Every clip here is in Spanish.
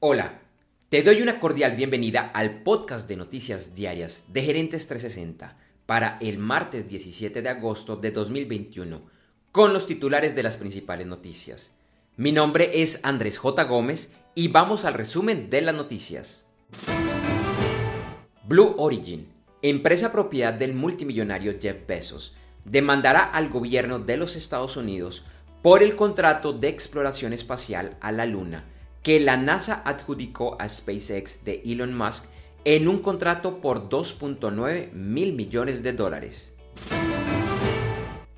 Hola, te doy una cordial bienvenida al podcast de noticias diarias de Gerentes 360 para el martes 17 de agosto de 2021 con los titulares de las principales noticias. Mi nombre es Andrés J. Gómez y vamos al resumen de las noticias. Blue Origin, empresa propiedad del multimillonario Jeff Bezos, demandará al gobierno de los Estados Unidos por el contrato de exploración espacial a la Luna que la NASA adjudicó a SpaceX de Elon Musk en un contrato por 2.9 mil millones de dólares.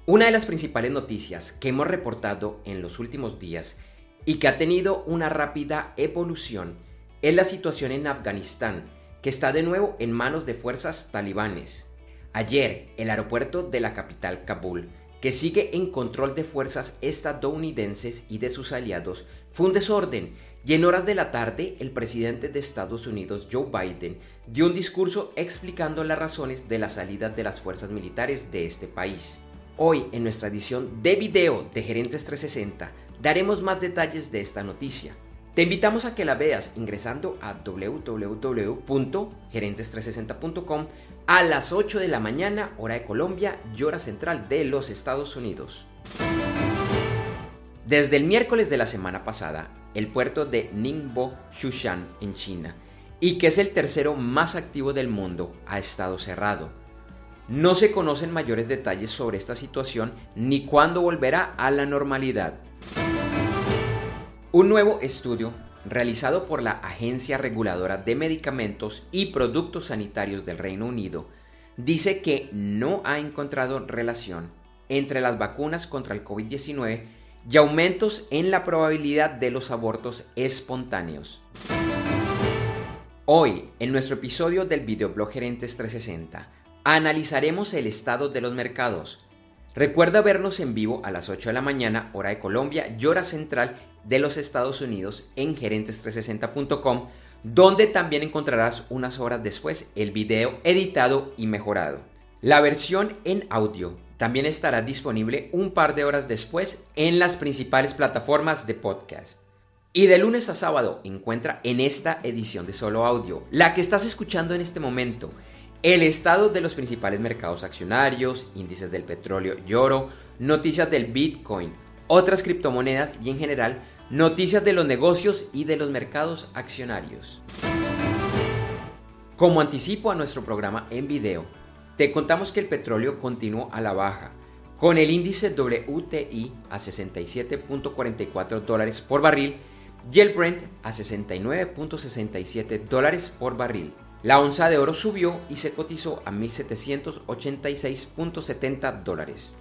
Una de las principales noticias que hemos reportado en los últimos días y que ha tenido una rápida evolución es la situación en Afganistán, que está de nuevo en manos de fuerzas talibanes. Ayer, el aeropuerto de la capital Kabul, que sigue en control de fuerzas estadounidenses y de sus aliados, fue un desorden y en horas de la tarde, el presidente de Estados Unidos, Joe Biden, dio un discurso explicando las razones de la salida de las fuerzas militares de este país. Hoy, en nuestra edición de video de Gerentes 360, daremos más detalles de esta noticia. Te invitamos a que la veas ingresando a www.gerentes360.com a las 8 de la mañana, hora de Colombia y hora central de los Estados Unidos. Desde el miércoles de la semana pasada, el puerto de Ningbo Shushan en China, y que es el tercero más activo del mundo, ha estado cerrado. No se conocen mayores detalles sobre esta situación ni cuándo volverá a la normalidad. Un nuevo estudio realizado por la Agencia Reguladora de Medicamentos y Productos Sanitarios del Reino Unido dice que no ha encontrado relación entre las vacunas contra el COVID-19 y aumentos en la probabilidad de los abortos espontáneos. Hoy, en nuestro episodio del videoblog Gerentes 360, analizaremos el estado de los mercados. Recuerda vernos en vivo a las 8 de la mañana, hora de Colombia y hora central de los Estados Unidos en gerentes360.com, donde también encontrarás unas horas después el video editado y mejorado. La versión en audio también estará disponible un par de horas después en las principales plataformas de podcast. Y de lunes a sábado encuentra en esta edición de solo audio, la que estás escuchando en este momento, el estado de los principales mercados accionarios, índices del petróleo y oro, noticias del Bitcoin, otras criptomonedas y en general noticias de los negocios y de los mercados accionarios. Como anticipo a nuestro programa en video, te contamos que el petróleo continuó a la baja, con el índice WTI a 67.44 dólares por barril y el Brent a 69.67 dólares por barril. La onza de oro subió y se cotizó a 1.786.70 dólares.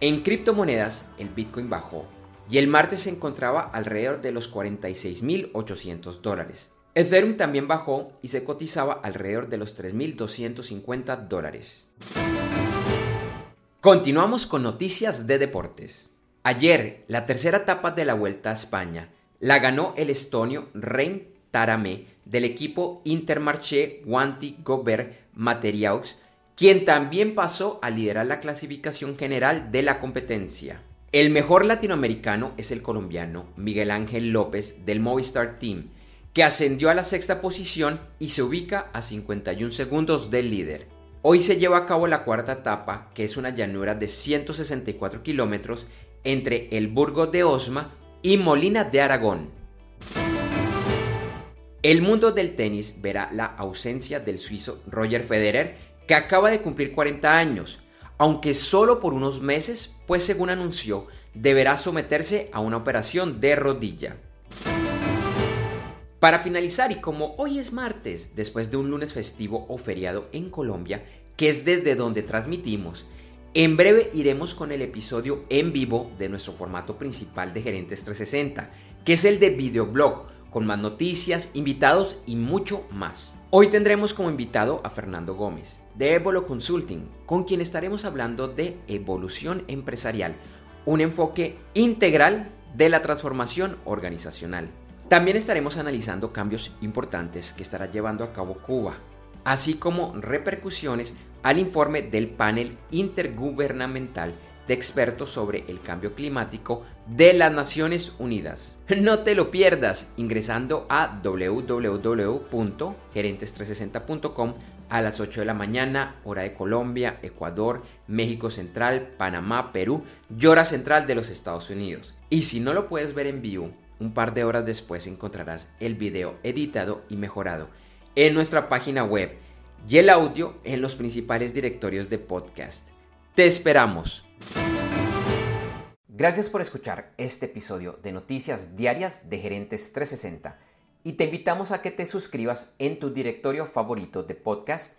En criptomonedas, el Bitcoin bajó y el martes se encontraba alrededor de los 46.800 dólares. Ethereum también bajó y se cotizaba alrededor de los 3.250 dólares. Continuamos con noticias de deportes. Ayer, la tercera etapa de la Vuelta a España la ganó el estonio Rein Taramé del equipo Intermarché Wanty Gobert Materiaux, quien también pasó a liderar la clasificación general de la competencia. El mejor latinoamericano es el colombiano Miguel Ángel López del Movistar Team, que ascendió a la sexta posición y se ubica a 51 segundos del líder. Hoy se lleva a cabo la cuarta etapa, que es una llanura de 164 kilómetros entre el Burgo de Osma y Molina de Aragón. El mundo del tenis verá la ausencia del suizo Roger Federer, que acaba de cumplir 40 años, aunque solo por unos meses, pues según anunció, deberá someterse a una operación de rodilla. Para finalizar, y como hoy es martes, después de un lunes festivo o feriado en Colombia, que es desde donde transmitimos, en breve iremos con el episodio en vivo de nuestro formato principal de Gerentes 360, que es el de videoblog, con más noticias, invitados y mucho más. Hoy tendremos como invitado a Fernando Gómez, de Evolo Consulting, con quien estaremos hablando de evolución empresarial, un enfoque integral de la transformación organizacional. También estaremos analizando cambios importantes que estará llevando a cabo Cuba, así como repercusiones al informe del panel intergubernamental de expertos sobre el cambio climático de las Naciones Unidas. No te lo pierdas ingresando a www.gerentes360.com a las 8 de la mañana, hora de Colombia, Ecuador, México Central, Panamá, Perú y hora central de los Estados Unidos. Y si no lo puedes ver en vivo, un par de horas después encontrarás el video editado y mejorado en nuestra página web y el audio en los principales directorios de podcast. Te esperamos. Gracias por escuchar este episodio de Noticias Diarias de Gerentes 360 y te invitamos a que te suscribas en tu directorio favorito de podcast